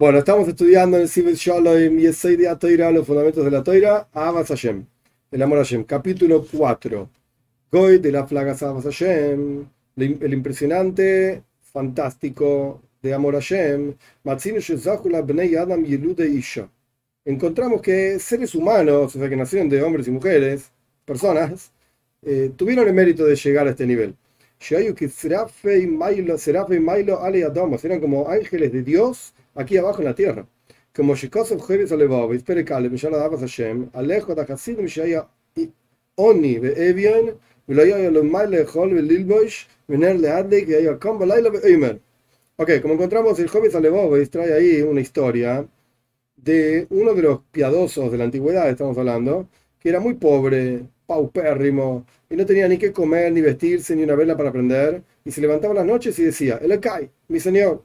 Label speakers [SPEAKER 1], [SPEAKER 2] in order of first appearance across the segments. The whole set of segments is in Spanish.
[SPEAKER 1] Bueno, estamos estudiando en Sibet Shalom y de Toira, los fundamentos de la Toira, Abbas Hashem, el amor a Hashem, capítulo 4. Goy de la plaga Abbas Hashem, el impresionante, fantástico de amor a Hashem, Bnei Adam Yelude Isha. Encontramos que seres humanos, o sea, que nacieron de hombres y mujeres, personas, eh, tuvieron el mérito de llegar a este nivel. Eran como ángeles de Dios aquí abajo en la tierra. Como Shikosov Jeves Alevov, Isperekale, Mishal Adavas Hashem, Alejo da Hasidim Shaya Oni, Evian, Vilaya Lomai Lechol, Lilboish, Vener Leadle, que haya Kom Balaila Eimer. Ok, como encontramos el Jeves Alevov, trae ahí una historia de uno de los piadosos de la antigüedad, estamos hablando, que era muy pobre, paupérrimo, y no tenía ni que comer, ni vestirse, ni una vela para prender, y se levantaba las noches y decía, El Ekai, mi señor,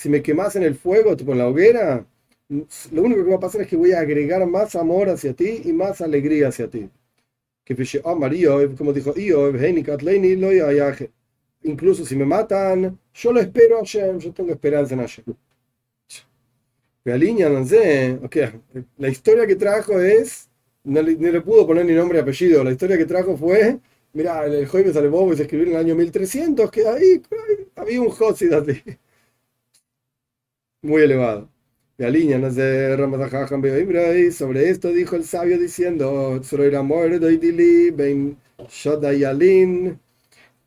[SPEAKER 1] Si me quemas en el fuego, tipo en la hoguera, lo único que va a pasar es que voy a agregar más amor hacia ti y más alegría hacia ti. Que como dijo incluso si me matan, yo lo espero a Hashem, yo tengo esperanza en Hashem. La historia que trajo es, no le, pudo poner ni nombre ni apellido, la historia que trajo fue, mira, el jueves sale bobo y se escribió en el año 1300, que ahí, había un Josid así muy elevado. Sobre esto dijo el sabio diciendo,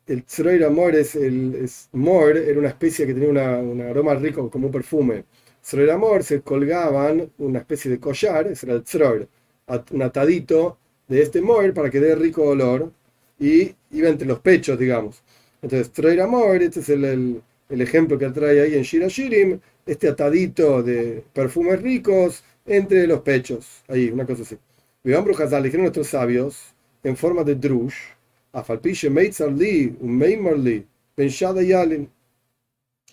[SPEAKER 1] el Tzroir Amor es el es, Mor, era una especie que tenía un aroma rico como un perfume. Tzroir Amor se colgaban una especie de collar, ese era el Tzroir, un atadito de este Mor para que dé rico olor y iba entre los pechos, digamos. Entonces, Tzroir Amor, este es el, el, ejemplo que trae ahí en Shira Shirim, este atadito de perfumes ricos entre los pechos. Ahí, una cosa así. Viván Brujazal, dijeron nuestros sabios, en forma de drush, a falpiche meitzarli, un meimarli, penshada yalin.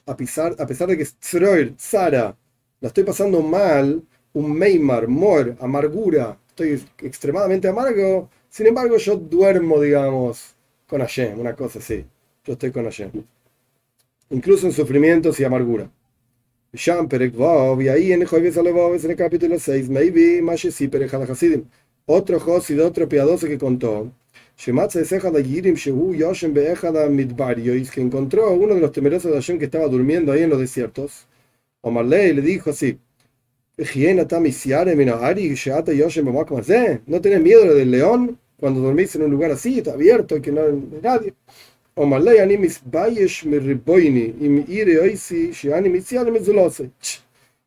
[SPEAKER 1] A pesar, a pesar de que Tzroir, Tzara, la estoy pasando mal, un meimar, mor, amargura, estoy extremadamente amargo, sin embargo yo duermo, digamos, con Hashem, una cosa así. Yo estoy con Hashem. Incluso en sufrimientos y amargura. Sham Perek y ahí en el en el capítulo 6, maybe Mashesi Perek Hasidim. Otro Josid, otro piadoso que contó. De Seja de Yirim Shehu Yoshem Beejada Midbariois, que encontró uno de los temerosos de Hashem que estaba durmiendo ahí en los desiertos. Omar Ley le dijo así: ¿No tenés miedo del león cuando dormís en un lugar así, está abierto y que no hay nadie?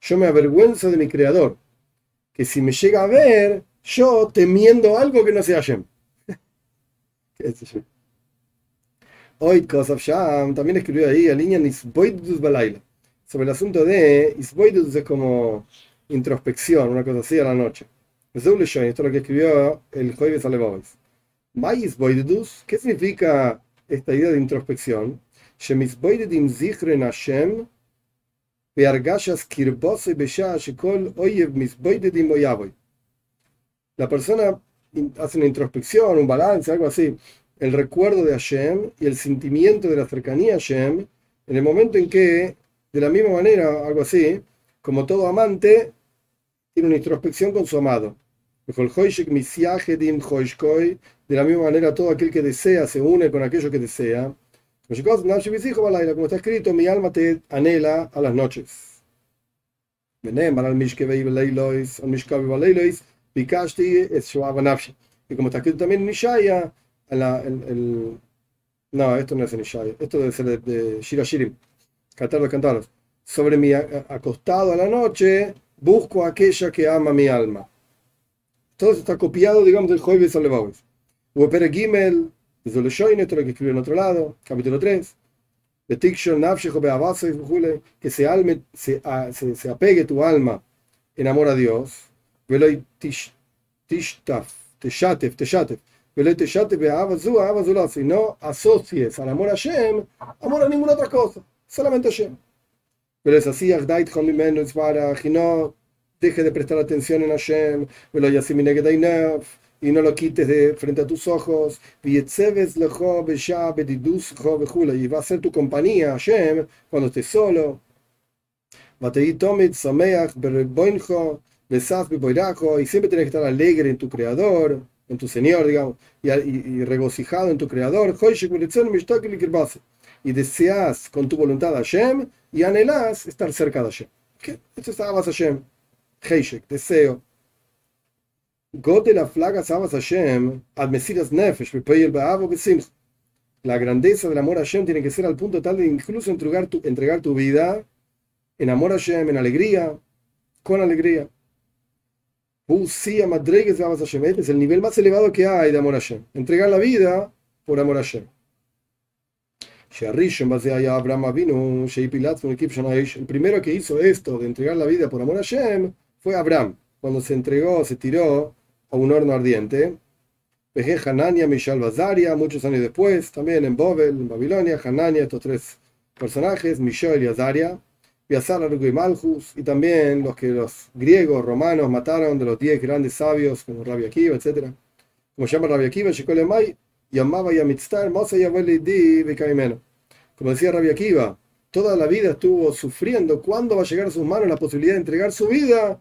[SPEAKER 1] Yo me avergüenzo de mi creador, que si me llega a ver, yo temiendo algo que no sea Hashem. Hoy Kosov Sham también escribió ahí a línea Nisboidus Balaila sobre el asunto de Isboidus es como introspección, una cosa así a la noche. Esto es lo que escribió el jueves Alebovas. ¿Qué significa esta idea de introspección, la persona hace una introspección, un balance, algo así, el recuerdo de Hashem y el sentimiento de la cercanía a Hashem, en el momento en que, de la misma manera, algo así, como todo amante, tiene una introspección con su amado. De la misma manera, todo aquel que desea se une con aquello que desea. Como está escrito, mi alma te anhela a las noches. Y como está escrito también en Ishaya, el, no, esto no es en Ishaya, esto debe ser de, de Shirashirim, Cantar los Cantaros. Sobre mi acostado a la noche, busco aquella que ama mi alma. Todo eso está copiado, digamos, del Jueves Alevawes. Huepere Gimel, desde lo esto lo que escribió en otro lado, capítulo 3. Que se, alme, se, se, se, apegue tu alma en amor a Dios, veloy tishtaf, teshatef, teshatef, veloy teshatef, y no asocies al amor a Hashem, amor a ninguna otra cosa, solamente a Hashem. Pero es así, y no deje de prestar atención en Hashem, y no lo quites de frente a tus ojos, y va a ser tu compañía, Hashem, cuando estés solo. y siempre tienes que estar alegre en tu creador, en tu Señor, digamos, y, regocijado en tu creador, y deseas con tu voluntad a Hashem, y anhelas estar cerca de Hashem. ¿Qué? Esto es Abbas Hashem. Heishek, deseo. La grandeza del amor a Hashem tiene que ser al punto tal de incluso entregar tu, entregar tu vida en amor a Hashem, en alegría, con alegría. Este es el nivel más elevado que hay de amor a Hashem. Entregar la vida por amor a Hashem. El primero que hizo esto de entregar la vida por amor a Hashem fue Abraham, cuando se entregó, se tiró a un horno ardiente. Veje Hanania, Mishal Bazaria, muchos años después, también en Bobel, en Babilonia, Hanania, estos tres personajes, Mishael y Azaria, y Malchus, y también los que los griegos, romanos mataron de los diez grandes sabios, como Rabbi Akiva, etc. Como llama Rabbi Akiva, Shekolemai, llamaba Yamitztar, Mosa Yavelidi, Bekaimeno. Como decía Rabbi Akiva, toda la vida estuvo sufriendo cuándo va a llegar a sus manos la posibilidad de entregar su vida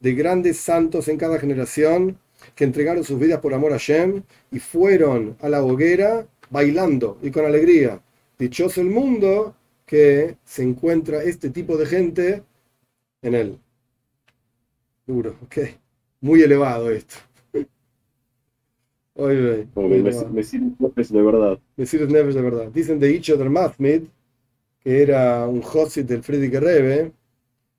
[SPEAKER 1] de grandes santos en cada generación que entregaron sus vidas por amor a Shem y fueron a la hoguera bailando y con alegría. Dichoso el mundo que se encuentra este tipo de gente en él. Duro, ok. Muy elevado esto.
[SPEAKER 2] Oye, me sirve de verdad.
[SPEAKER 1] Me sirve de verdad. Dicen de Icho que era un Josit del Friedrich Rebbe,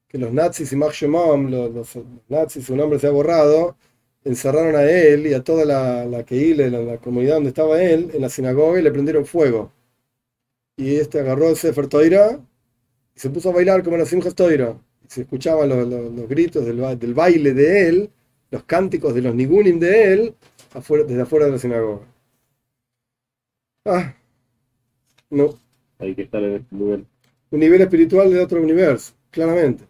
[SPEAKER 1] que los nazis y Max los, los, nazis, su nombre se ha borrado, encerraron a él y a toda la, la Keile, la, la, comunidad donde estaba él, en la sinagoga y le prendieron fuego. Y este agarró el Sefer Toira y se puso a bailar como la Simchas Toira. Y se escuchaban los, los, gritos del, del, baile de él, los cánticos de los Nigunim de él, afuera, desde afuera de la sinagoga. Ah, no.
[SPEAKER 2] Hay que estar en este nivel.
[SPEAKER 1] Un nivel espiritual de otro universo, claramente.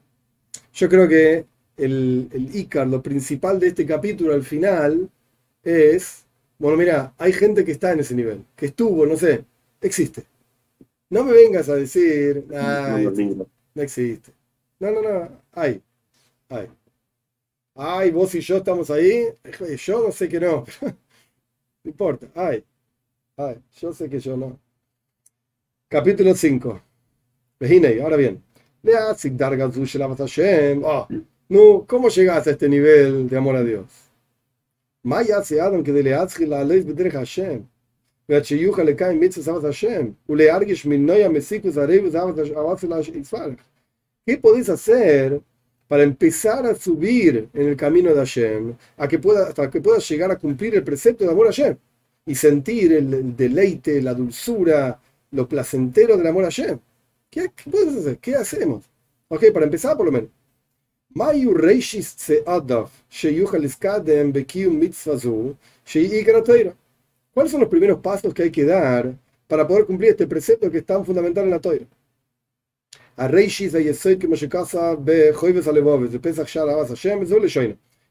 [SPEAKER 1] Yo creo que el, el Icar, lo principal de este capítulo al final es, bueno, mira, hay gente que está en ese nivel, que estuvo, no sé, existe. No me vengas a decir, no, existe. No, no, no, hay, hay. Ay, vos y yo estamos ahí. Yo no sé que no. no importa, hay. Ay, yo sé que yo no. Capítulo 5. Ahora bien. Oh, no, ¿cómo llegas a este nivel de amor a Dios? Maya se Adam que de la ley de Hashem. והשיוך לקיים מצווה סבת השם, ולהרגיש מינוי המסיק וזרעי וזבת יצפרך. ¿Qué podéis hacer para empezar a subir en el camino de Hashem, a que pueda, hasta que puedas llegar a cumplir el precepto de amor a Hashem y sentir el, deleite, la dulzura, lo placentero del amor a Hashem? ¿Qué, ¿Qué puedes hacer? ¿Qué hacemos? Ok, para empezar por lo menos. Mayu reishis tseadav sheyuchal iskadem bekium mitzvazu sheyi igratayra. ¿Cuáles son los primeros pasos que hay que dar para poder cumplir este precepto que es tan fundamental en la Torah?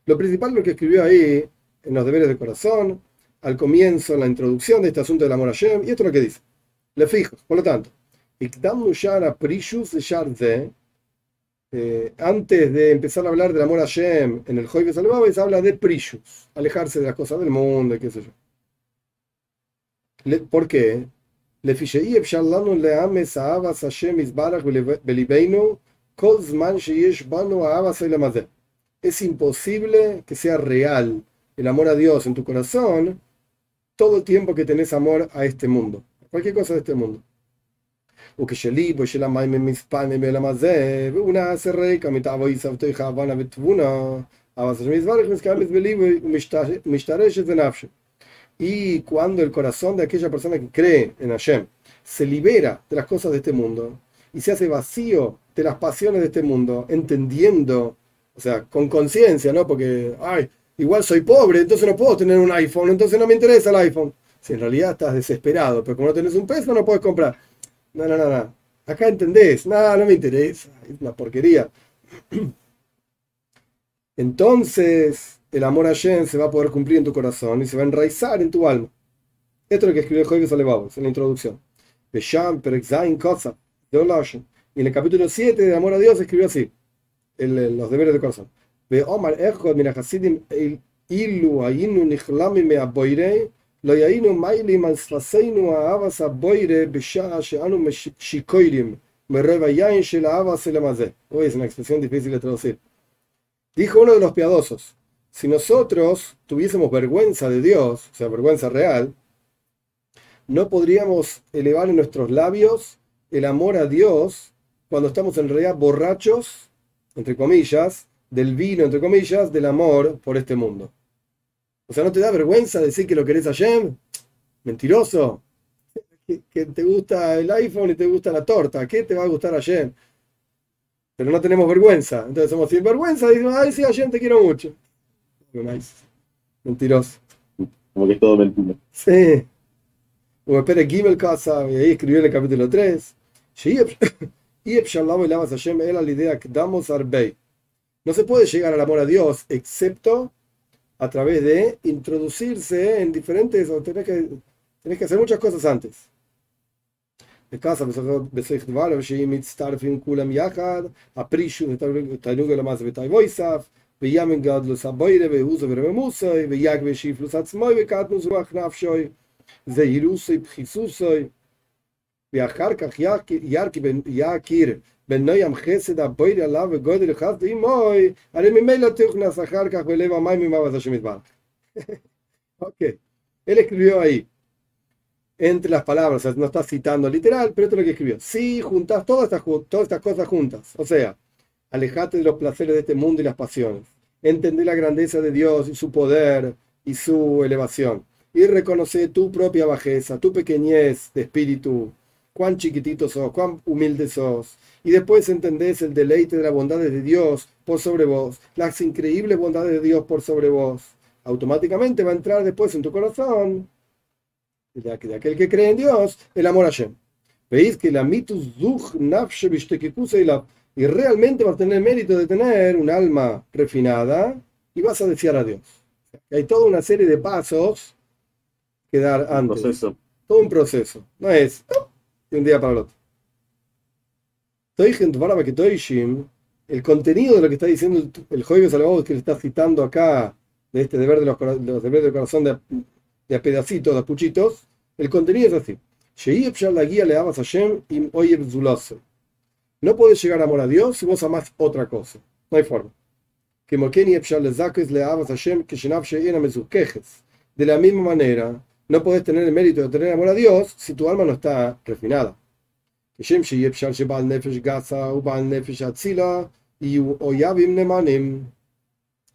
[SPEAKER 1] Lo principal lo que escribió ahí en los deberes del corazón, al comienzo, en la introducción de este asunto del amor a Shem, y esto es lo que dice. Le fijo, por lo tanto, eh, antes de empezar a hablar del amor a Shem en el Joyves se habla de Prishus, alejarse de las cosas del mundo, qué sé yo. ¿Por qué? es imposible que sea real el amor a Dios en tu corazón todo el tiempo que tenés amor a este mundo, cualquier cosa de este mundo. Una se reika mit avoisav toicha avana vetvuna, avas mizvarech miskamis belibo mishtareshet benafshe. Y cuando el corazón de aquella persona que cree en Hashem se libera de las cosas de este mundo y se hace vacío de las pasiones de este mundo, entendiendo, o sea, con conciencia, ¿no? Porque, ay, igual soy pobre, entonces no puedo tener un iPhone, entonces no me interesa el iPhone. Si en realidad estás desesperado, pero como no tenés un peso, no puedes comprar. No, no, no, no. Acá entendés, nada, no me interesa, es una porquería. Entonces, el amor a Shem se va a poder cumplir en tu corazón y se va a enraizar en tu alma. Esto es lo que escribió Joyves Alevavos en la introducción. Y en el capítulo 7 de Amor a Dios escribió así, el, los deberes del corazón. Omar Lo yayinu maili man sfaseinu aavas aboire bishah sheanu shikoirim merreva yain elamazé. Hoy es una expresión difícil de traducir. Dijo uno de los piadosos, si nosotros tuviésemos vergüenza de Dios, o sea, vergüenza real, no podríamos elevar en nuestros labios el amor a Dios cuando estamos en realidad borrachos, entre comillas, del vino, entre comillas, del amor por este mundo. O sea, ¿no te da vergüenza decir que lo querés a Shem? Mentiroso. Que, te gusta el iPhone y te gusta la torta. ¿Qué te va a gustar a Shem? Pero no tenemos vergüenza. Entonces somos sin vergüenza y decimos, ay, sí, a Shem te quiero mucho. Mentiroso.
[SPEAKER 2] Como que es todo mentira.
[SPEAKER 1] Sí. Como espera Gimel Casa, y ahí escribió en el capítulo 3. No se puede llegar al amor a Dios excepto a través de introducirse en diferentes, o tenés que, tenés que hacer muchas cosas antes. De casa, kulam yachad, aprishu, tainug elamas vetay voisaf, ויאמן גדלוס הבוירה והוזו ורממוסוי ויגבי שיפלוס עצמוי וקטנוס רוח נפשוי זה ירוסוי בחיסוסוי ואחר כך יכיר ok, él escribió ahí, entre las palabras, o no está citando literal, pero esto es lo que escribió. Si juntas todas estas, todas estas cosas juntas, o sea, alejate de los placeres de este mundo y las pasiones, entender la grandeza de Dios y su poder y su elevación, y reconocer tu propia bajeza, tu pequeñez de espíritu, cuán chiquitito sos, cuán humilde sos. Y después entendés el deleite de las bondades de Dios por sobre vos, las increíbles bondades de Dios por sobre vos. Automáticamente va a entrar después en tu corazón, de aquel que cree en Dios, el amor a Shem. Veis que la mitus y la y realmente vas a tener mérito de tener un alma refinada y vas a desear a Dios. Hay toda una serie de pasos que dar antes.
[SPEAKER 2] Proceso.
[SPEAKER 1] Todo un proceso. No es de un día para el otro. El contenido de lo que está diciendo el Joybe Salvador que le está citando acá, de este deber de los, deberes del corazón de, de a pedacitos, de a puchitos, el contenido es así. no puedes llegar a amor a Dios si vos amás otra cosa. No hay forma. De la misma manera, no puedes tener el mérito de tener amor a Dios si tu alma no está refinada.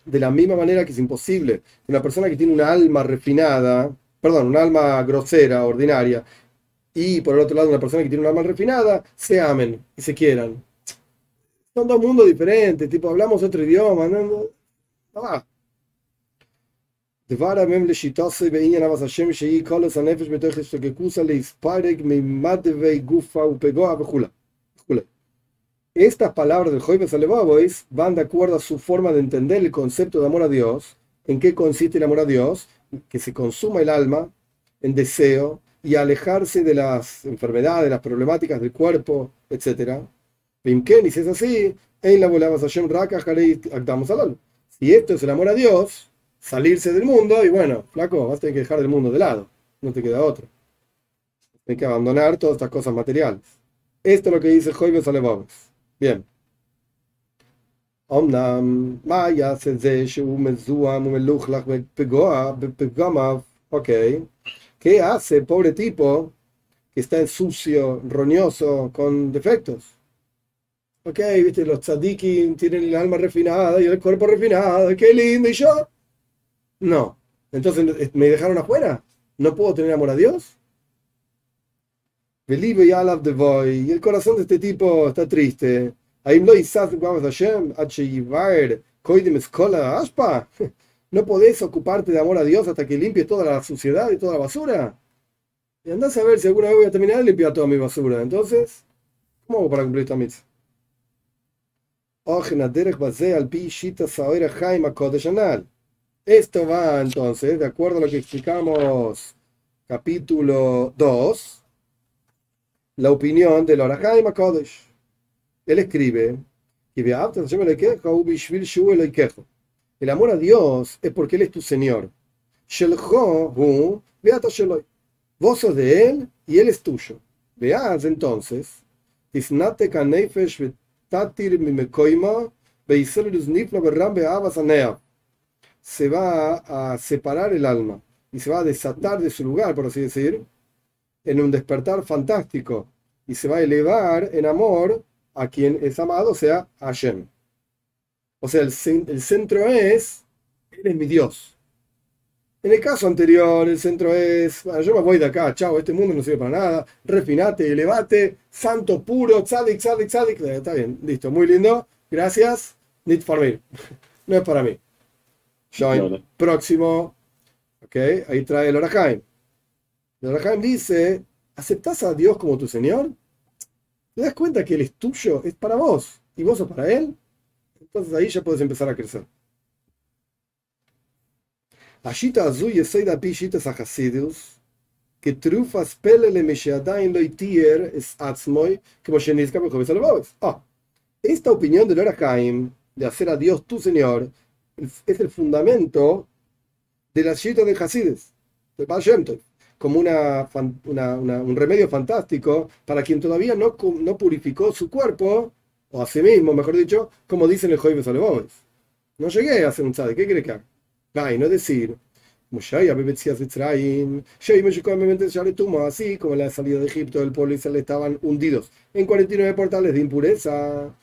[SPEAKER 1] De la misma manera que es imposible que una persona que tiene una alma refinada, perdón, una alma grosera, ordinaria, y por el otro lado una persona que tiene una alma refinada, se amen y se quieran. Son dos mundos diferentes, tipo, hablamos otro idioma, no, no, no va. Estas palabras del Joybe Salevabois van de acuerdo a su forma de entender el concepto de amor a Dios. ¿En qué consiste el amor a Dios? Que se consuma el alma en deseo, y alejarse de las enfermedades, de las problemáticas del cuerpo, etc. Y si es así, en la Raka Si esto es el amor a Dios, salirse del mundo y bueno, flaco, vas a tener que dejar el mundo de lado, no te queda otro. Tienes que abandonar todas estas cosas materiales. Esto es lo que dice Joibes Alevobes. Bien. Ok. ¿Qué hace, pobre tipo, que está sucio, roñoso, con defectos? Ok, viste, los tzadikim tienen el alma refinada y el cuerpo refinado. ¡Qué lindo! Y yo, no. Entonces, ¿me dejaron afuera? ¿No puedo tener amor a Dios? y el corazón de este tipo está triste. ¿No podés ocuparte de amor a Dios hasta que limpies toda la suciedad y toda la basura? Y andás a ver si alguna vez voy a terminar de limpiar toda mi basura. Entonces, ¿cómo hago para cumplir esta misa? Esto va entonces, de acuerdo a lo que explicamos capítulo 2, la opinión del Orahaim Kodesh. Él escribe, el amor a Dios es porque Él es tu Señor. Vos sos de Él y Él es tuyo. Veas entonces, se va a separar el alma y se va a desatar de su lugar, por así decir, en un despertar fantástico y se va a elevar en amor a quien es amado, o sea, a Hashem. O sea, el, centro es, Él es mi Dios. En el caso anterior, el centro es, bueno, yo me voy de acá, chao, este mundo no sirve para nada, refinate, elevate, santo puro, tzadik, tzadik, tzadik, está bien, listo, muy lindo, gracias, need for me, no es para mí. Join, próximo, ok, ahí trae el Orahaim. El Orahaim dice, ¿aceptás a Dios como tu Señor? ¿Te das cuenta que Él es tuyo? Es para vos. ¿Y vos sos para Él? Entonces ahí ya puedes empezar a crecer. Ashita azul y soy da pishitas a que trufas pelele mesheadain loitier es atzmoy, como shenizka bejoves alabobes. Ah, esta opinión del Orahaim, de hacer a Dios tu Señor, es el fundamento de la Shita de Hasides, de Baal como una, un remedio fantástico para quien todavía no, no purificó su cuerpo, o a sí mismo, mejor dicho, como dicen el Joibes Alebobes. No llegué a hacer un tzade, ¿qué quiere que haga? y no decir, así como en la salida de Egipto el pueblo Israel estaban hundidos en 49 portales de impureza,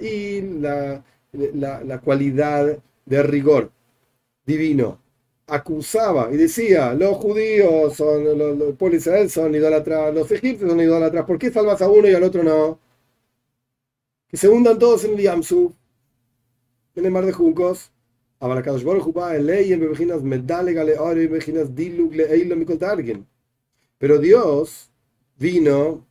[SPEAKER 1] y la, la, la cualidad de rigor divino acusaba y decía, los judíos son, los, los pueblo Israel son idólatras, los egipcios son idólatras, ¿por qué salvas a uno y al otro no? Que se hundan todos en el Yamsu, en el mar de juncos. Pero Dios vino,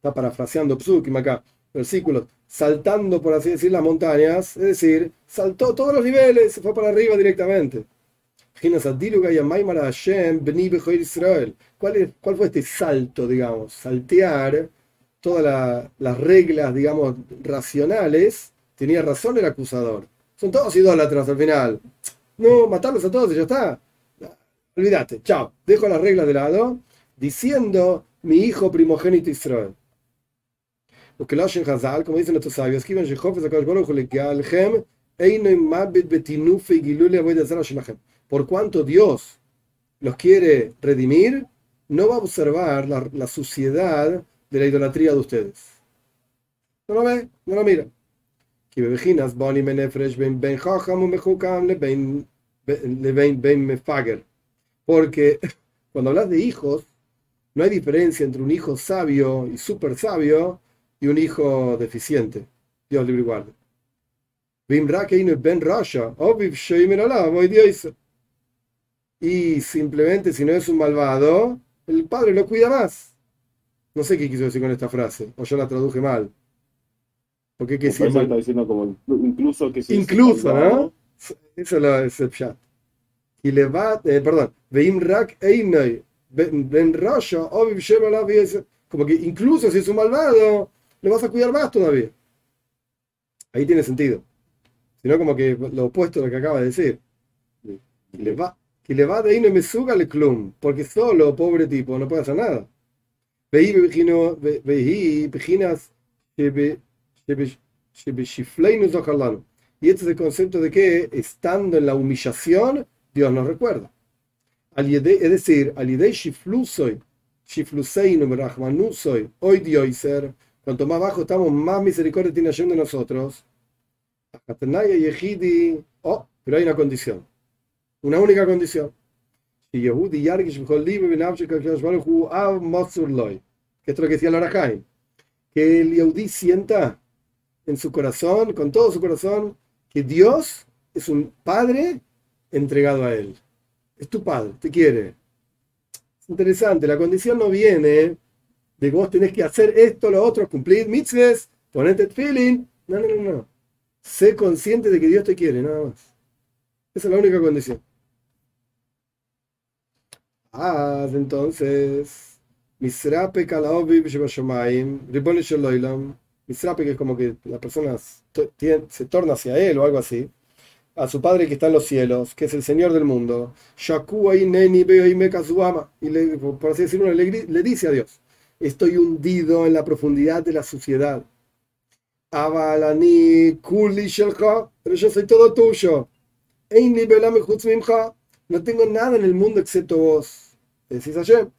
[SPEAKER 1] está parafraseando Psukim acá, versículos, saltando, por así decir, las montañas, es decir, saltó todos los niveles, se fue para arriba directamente. ¿Cuál, ¿Cuál fue este salto, digamos? Saltear todas las reglas, digamos, racionales. Tenía razón el acusador. Son todos idólatras al final. No, matarlos a todos y ya está. Olvídate, chao. Dejo las reglas de lado diciendo mi hijo primogénito Israel. Hazal, por cuanto Dios los quiere redimir, no va a observar la, suciedad de la idolatría de ustedes. No lo ve, no lo mira. Porque cuando hablas de hijos, no hay diferencia entre un hijo sabio y súper sabio y un hijo deficiente. Dios libre y guarde. Ben Rasha, y simplemente si no es un malvado, el padre lo cuida más. No sé qué quiso decir con esta frase, o yo la traduje mal.
[SPEAKER 2] Está diciendo como incluso que si
[SPEAKER 1] Incluso, ¿no? Eso es el chat. Y le va, eh, perdón, Rak Ben Rasha, como que incluso si es un malvado, le vas a cuidar más todavía. Ahí tiene sentido. Sino como que lo opuesto a lo que acaba de decir. Y le va, y le va de ahí no me suga el clum, porque solo, pobre tipo, no puede hacer nada. Veí, Y este es el concepto de que estando en la humillación, Dios nos recuerda. Es decir, hoy ser cuanto más bajo estamos, más misericordia tiene Hashem de nosotros. Oh, pero hay una condición. Una única condición. Que es lo que decía. Que el Yehudi sienta en su corazón, con todo su corazón, que Dios es un padre entregado a él. Es tu padre, te quiere. Es interesante, la condición no viene de que vos tenés que hacer esto, lo otro, cumplir mitzvahs, ponerte feeling. No, no, no, no. Sé consciente de que Dios te quiere, nada más. Esa es la única condición. Ah, entonces, Misrape Kalaobi Shebashomayim, Ribone Shaloilam, Misrape que es como que la persona se torna hacia él o algo así, a su padre que está en los cielos, que es el Señor del mundo, y Neni y le, por así decirlo, le dice a Dios, estoy hundido en la profundidad de la suciedad. Pero yo soy todo tuyo. No tengo nada en el mundo excepto vos. Decís Hashem.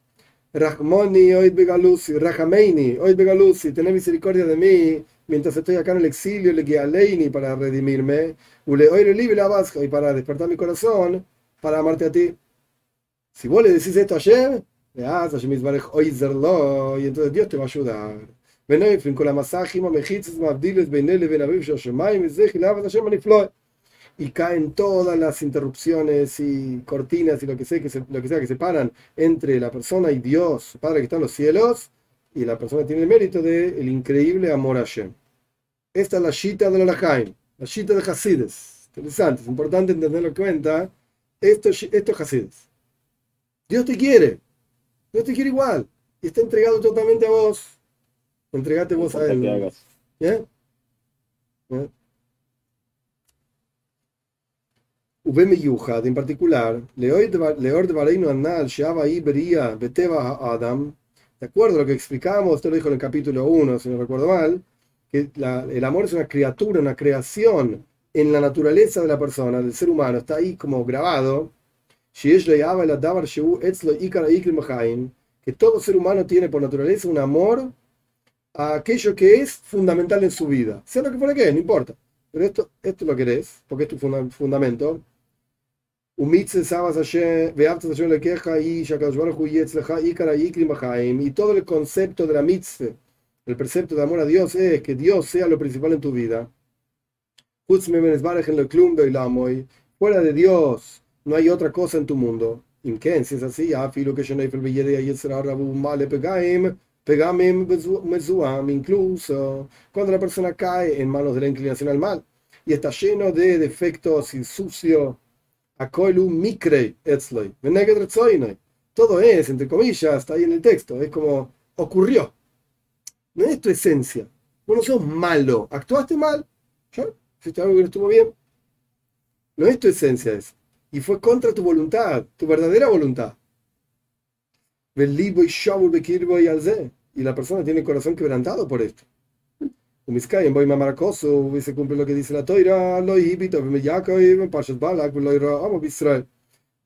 [SPEAKER 1] Rahmoni, oid begalusi, Rahameini, oid begalusi, tenés misericordia de mí mientras estoy acá en el exilio, le guía Leini para redimirme, ule oire libre la y para despertar mi corazón, para amarte a ti. Si vos le decís esto a Hashem, y entonces Dios te va a ayudar. Y caen todas las interrupciones y cortinas y lo que sea que se, lo que sea que separan entre la persona y Dios, Padre que está en los cielos, y la persona tiene el mérito del de increíble amor a Hashem. Esta es la shita de la Lajaim, la shita de Hasides. Interesante, es importante entender lo que cuenta estos, estos Hasides. Dios te quiere, Dios te quiero igual y está entregado totalmente a vos. Entregate vos a Él. ¿no? ¿Eh? ¿Eh? En particular, Leord Vareino Anal, Shaba Iberia, Beteba Adam, de acuerdo a lo que explicamos, esto lo dijo en el capítulo 1, si no recuerdo mal, que la, el amor es una criatura, una creación en la naturaleza de la persona, del ser humano, está ahí como grabado, que todo ser humano tiene por naturaleza un amor a aquello que es fundamental en su vida, sea lo que fuera que es, no importa, pero esto, esto lo querés, porque es tu fundamento, y todo el concepto de la mitzvah, el precepto de amor a Dios es que Dios sea lo principal en tu vida. Fuera de Dios no hay otra cosa en tu mundo. Si es así, incluso cuando la persona cae en manos de la inclinación al mal y está lleno de defectos y sucio todo es, entre comillas, está ahí en el texto, es como ocurrió. No es tu esencia. Vos no sos malo, actuaste mal, ¿yo? hiciste algo que no estuvo bien. No es tu esencia eso. Y fue contra tu voluntad, tu verdadera voluntad. Y la persona tiene el corazón quebrantado por esto. Y se cumple lo que dice la toira.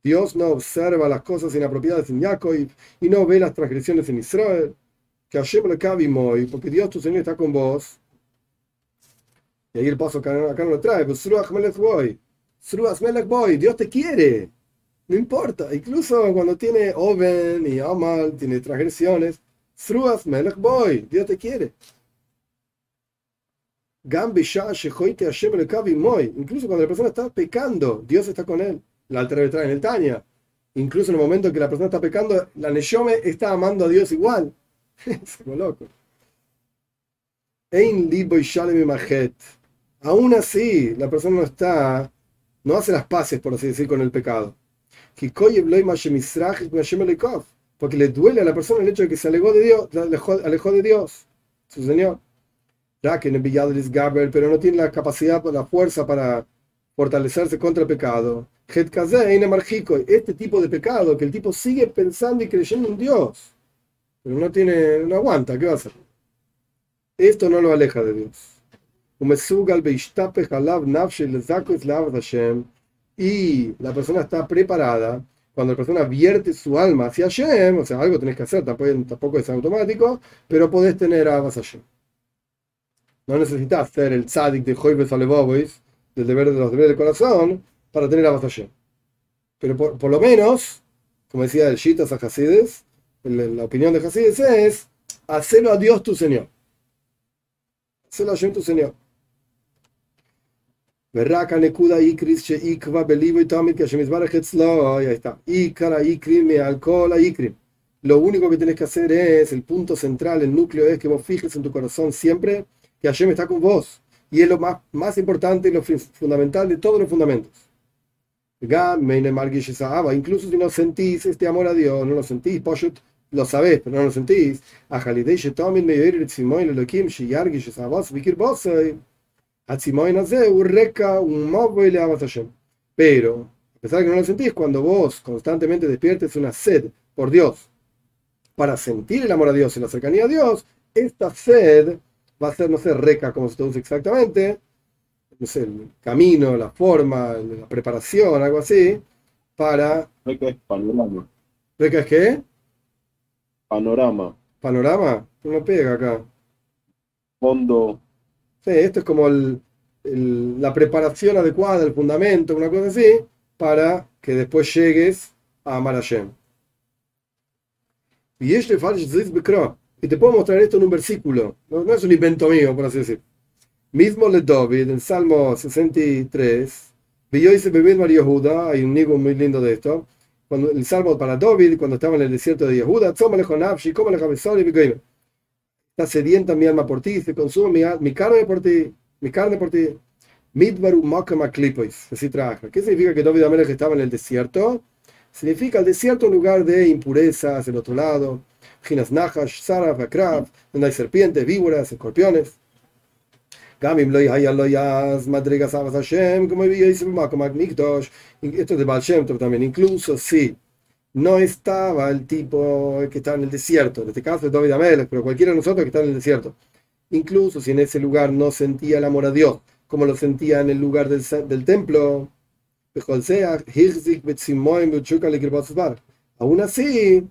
[SPEAKER 1] Dios no observa las cosas inapropiadas en Jacob y no ve las transgresiones en Israel. Que Hashem porque Dios tu Señor está con vos. Y ahí el paso acá, acá no lo trae, Boy. Dios te quiere. No importa, incluso cuando tiene Oven y Amal, tiene transgresiones. Sruach Melech Boy, Dios te quiere. Incluso cuando la persona está pecando, Dios está con él. La altra en el Tania. Incluso en el momento que la persona está pecando, la Neshome está amando a Dios igual. es como loco. Aún así, la persona no está, no hace las paces, por así decir, con el pecado. Porque le duele a la persona el hecho de que se alejó de Dios, alejó de Dios, su Señor que en el Gaber, pero no tiene la capacidad, la fuerza para fortalecerse contra el pecado. Este tipo de pecado, que el tipo sigue pensando y creyendo en Dios, pero no tiene, no aguanta, ¿qué va a hacer? Esto no lo aleja de Dios. Y la persona está preparada cuando la persona vierte su alma hacia Hashem, o sea, algo tenés que hacer, tampoco, es automático, pero podés tener a Hashem. No necesitas ser el tzadik de Joibes Alevobois, del deber de los deberes del corazón, para tener a Hashem. Pero por, lo menos, como decía el Shitas a Hasides, la opinión de Hasides es, hacelo a Dios tu Señor. Hacelo a Hashem tu Señor. ורק הנקודה העיקרית שעיקבה בליבוי תמיד כאשר מזברך אצלו, ahí está, עיקר העיקרים מעל כל העיקרים. Lo único que tienes que hacer es, el punto central, el núcleo es que vos fijes en tu corazón siempre que Hashem está con vos. Y es lo más, más importante y lo fundamental de todos los fundamentos. Incluso si no sentís este amor a Dios, no lo sentís, poshut, lo sabés, pero no lo sentís. pero, a pesar de que no lo sentís, cuando vos constantemente despiertes una sed por Dios, para sentir el amor a Dios y la cercanía a Dios, esta sed va a ser, no sé, reca, como se traduce exactamente, no sé, el camino, la forma, la preparación, algo así, para...
[SPEAKER 2] Reca es panorama.
[SPEAKER 1] ¿Reca es qué?
[SPEAKER 2] Panorama.
[SPEAKER 1] ¿Panorama? No pega acá.
[SPEAKER 2] Fondo.
[SPEAKER 1] Sí, esto es como la preparación adecuada, el fundamento, una cosa así, para que después llegues a amar a Hashem. Y este y te puedo mostrar esto en un versículo, no, es un invento mío, por así decir. Mismo le David, en Salmo 63, dice María Yehuda, hay un libro muy lindo de esto, cuando, el Salmo para David, cuando estaba en el desierto de Yehuda, está sedienta mi alma por ti, se consume mi, carne por ti, mi carne por ti. Midbaru así trabaja. ¿Qué significa que David Amelech estaba en el desierto? Significa el desierto un lugar de impurezas, el otro lado, Ginas Nahash, Saraf, donde hay serpientes, víboras, escorpiones. Gamim lo hayas madrigas avas Hashem, como. Esto es de Baal también, incluso si no estaba el tipo que está en el desierto, en este caso es David Amelech, pero cualquiera de nosotros que está en el desierto. Incluso si en ese lugar no sentía el amor a Dios, como lo sentía en el lugar del, del templo, aún así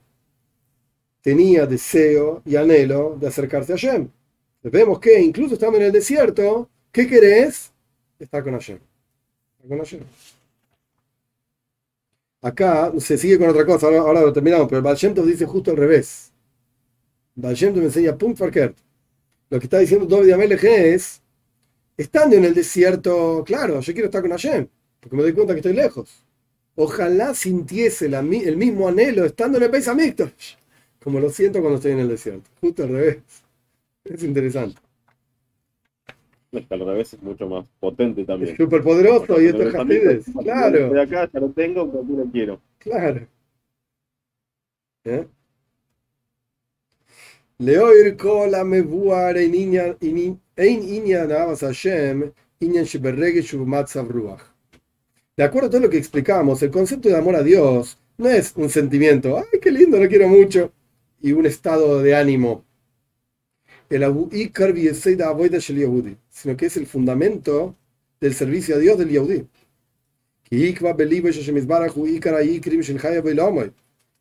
[SPEAKER 1] tenía deseo y anhelo de acercarse a Hashem. Vemos que incluso estando en el desierto, ¿qué querés? Estar con Hashem. con Hashem. Acá se sigue con otra cosa, ahora, lo terminamos, pero el Baal dice justo al revés. Baal me enseña punto Farkert. Lo que está diciendo David Amelech es, estando en el desierto, claro, yo quiero estar con Hashem, porque me doy cuenta que estoy lejos. Ojalá sintiese el mismo anhelo estando en el país como lo siento cuando estoy en el desierto. Justo al revés. Es interesante.
[SPEAKER 2] Al revés es mucho más potente también.
[SPEAKER 1] Es súper poderoso y esto es. Claro.
[SPEAKER 2] De acá ya lo tengo, pero aquí lo quiero.
[SPEAKER 1] Claro. ¿Eh? Leoir kol amevuar ein inyan avas Hashem inyan sheberregesh umatzav ruach. De acuerdo a todo lo que explicamos, el concepto de amor a Dios no es un sentimiento, ay, qué lindo, lo quiero mucho y un estado de ánimo. El sino que es el fundamento del servicio a Dios del Yehudi.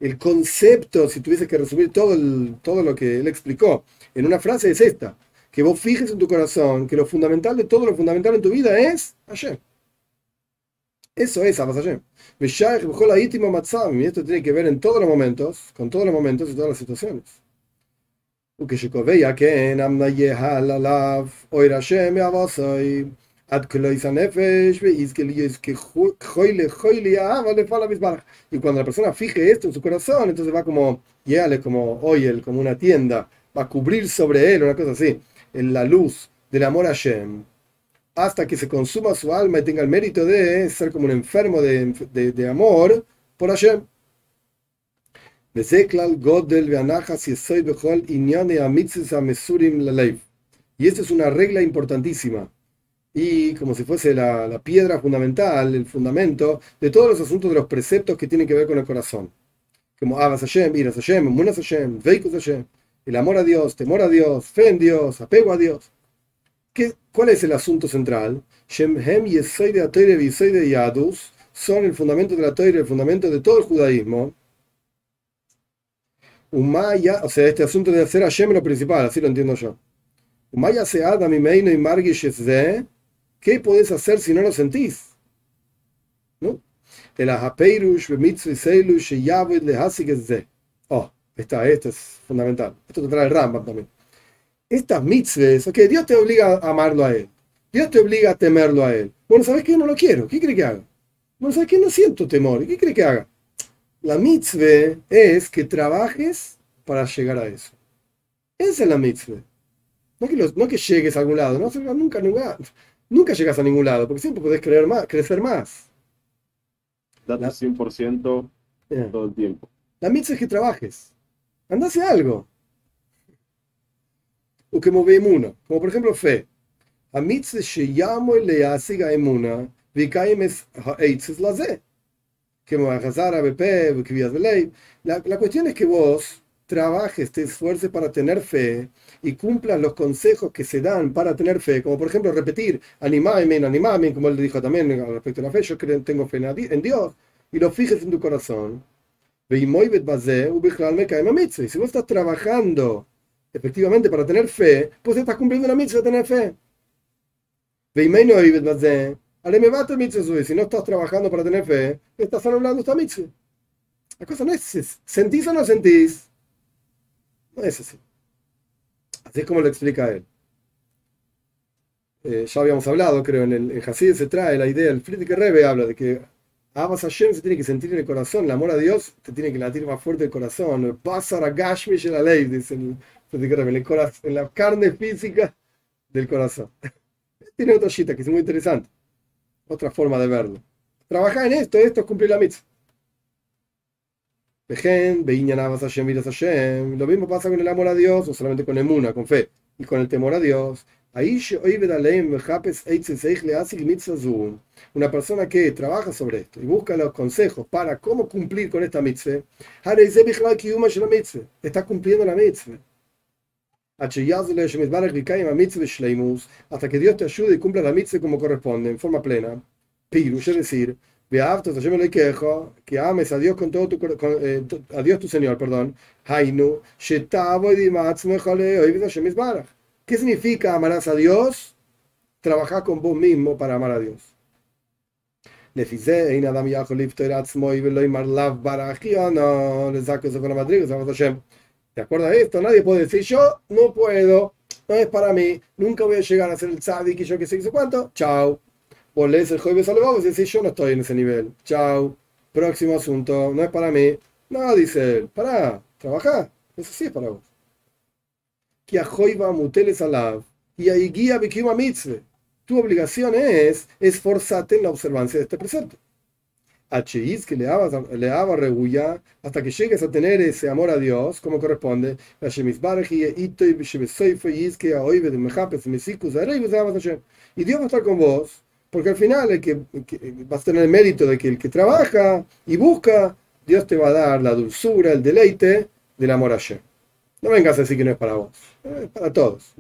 [SPEAKER 1] El concepto, si tuviese que resumir todo, todo lo que él explicó en una frase, es esta: que vos fijes en tu corazón que lo fundamental de todo lo fundamental en tu vida es Hashem. Eso es Abbas Hashem. Y esto tiene que ver en todos los momentos, con todos los momentos y todas las situaciones. Y cuando la persona fije esto en su corazón, entonces va como, lléale como oil, como una tienda, va a cubrir sobre él, una cosa así, en la luz del amor a Hashem hasta que se consuma su alma y tenga el mérito de ser como un enfermo de, de, amor por Hashem. Y esta es una regla importantísima. Y como si fuese la, piedra fundamental, el fundamento de todos los asuntos de los preceptos que tienen que ver con el corazón. Como Abbas Hashem, Iras Hashem, Munas Hashem, Veikus Hashem, el amor a Dios, temor a Dios, fe en Dios, apego a Dios. ¿Qué, ¿Cuál es el asunto central? Shem Hem Yesoide Atoire Visoide Yadus son el fundamento de la Torah, el fundamento de todo el judaísmo. Umaya, o sea, este asunto de hacer Hashem lo principal, así lo entiendo yo. Umaya se Adam y Meino y Margish ¿qué podés hacer si no lo sentís? ¿No? El Ahapeirush, Mitzvah Seilush, Yaved, Lehasik Oh, está, esto es fundamental. Esto te trae el Rambam también. Estas mitzvahs, ok, Dios te obliga a amarlo a Él. Dios te obliga a temerlo a Él. Bueno, ¿sabes qué? No lo quiero. ¿Qué cree que haga? Bueno, ¿sabes qué? No siento temor. ¿Qué cree que haga? La mitzvah es que trabajes para llegar a eso. Esa es la mitzvah. No que, no que llegues a algún lado. No, nunca, nunca, nunca llegas a ningún lado, porque siempre puedes creer más, crecer más.
[SPEAKER 2] Date 100% todo el tiempo.
[SPEAKER 1] La mitzvah es que trabajes. Anda hacia algo. O que emuna. Como por ejemplo fe. A mitzvah llamo le asiga emuna. Vikaim es. Que la, la cuestión es que vos trabajes, te esfuerces para tener fe y cumplas los consejos que se dan para tener fe, como por ejemplo repetir, animame, animame, como él dijo también respecto a la fe, yo creo, tengo fe en Dios, y lo fijes en tu corazón. Y si vos estás trabajando efectivamente para tener fe, pues estás cumpliendo la mitzvah de tener fe. Si no estás trabajando para tener fe, estás anulando esta mitzvah. La cosa no es, ¿sentís o no sentís? No es así. Así es como lo explica él. Eh, ya habíamos hablado, creo, en el Hasid se trae la idea, el Friedrich Rebe habla de que Abbas Hashem se tiene que sentir en el corazón, el amor a Dios te tiene que latir más fuerte el corazón. Pasar a Gashmish la ley, dice el en la carne física del corazón. Tiene otra cita que es muy interesante, otra forma de verlo. Trabajar en esto, esto es cumplir la mitzvah. Lo mismo pasa con el amor a Dios, o solamente con emuna, con fe, y con el temor a Dios. Una persona que trabaja sobre esto y busca los consejos para cómo cumplir con esta mitzvah, está cumpliendo la mitzvah. Hasta que Dios te ayude y cumpla la mitzvah como corresponde, en forma plena. Pirush, es decir, que ames a Dios con todo tu eh, a Dios tu Señor, perdón. ¿Qué significa amarás a Dios? Trabajar con vos mismo para amar a Dios. De acuerdo a esto, nadie puede decir yo no puedo, no es para mí, nunca voy a llegar a ser el tzadik y yo que sé hizo cuánto. Chao. Vos lees el jueves al y decís yo no estoy en ese nivel. Chao. Próximo asunto, no es para mí. No, dice él, para, trabajar. Eso sí es para vos que a muteles alav y ahí guía mitzvah. Tu obligación es esforzarte en la observancia de este precepto. H.I.S. que le haga reguya hasta que llegues a tener ese amor a Dios como corresponde. Y Dios va a estar con vos, porque al final el que, vas a tener el mérito de que el que trabaja y busca, Dios te va a dar la dulzura, el deleite del amor a Hashem. No vengas a decir que no es para vos, es para todos.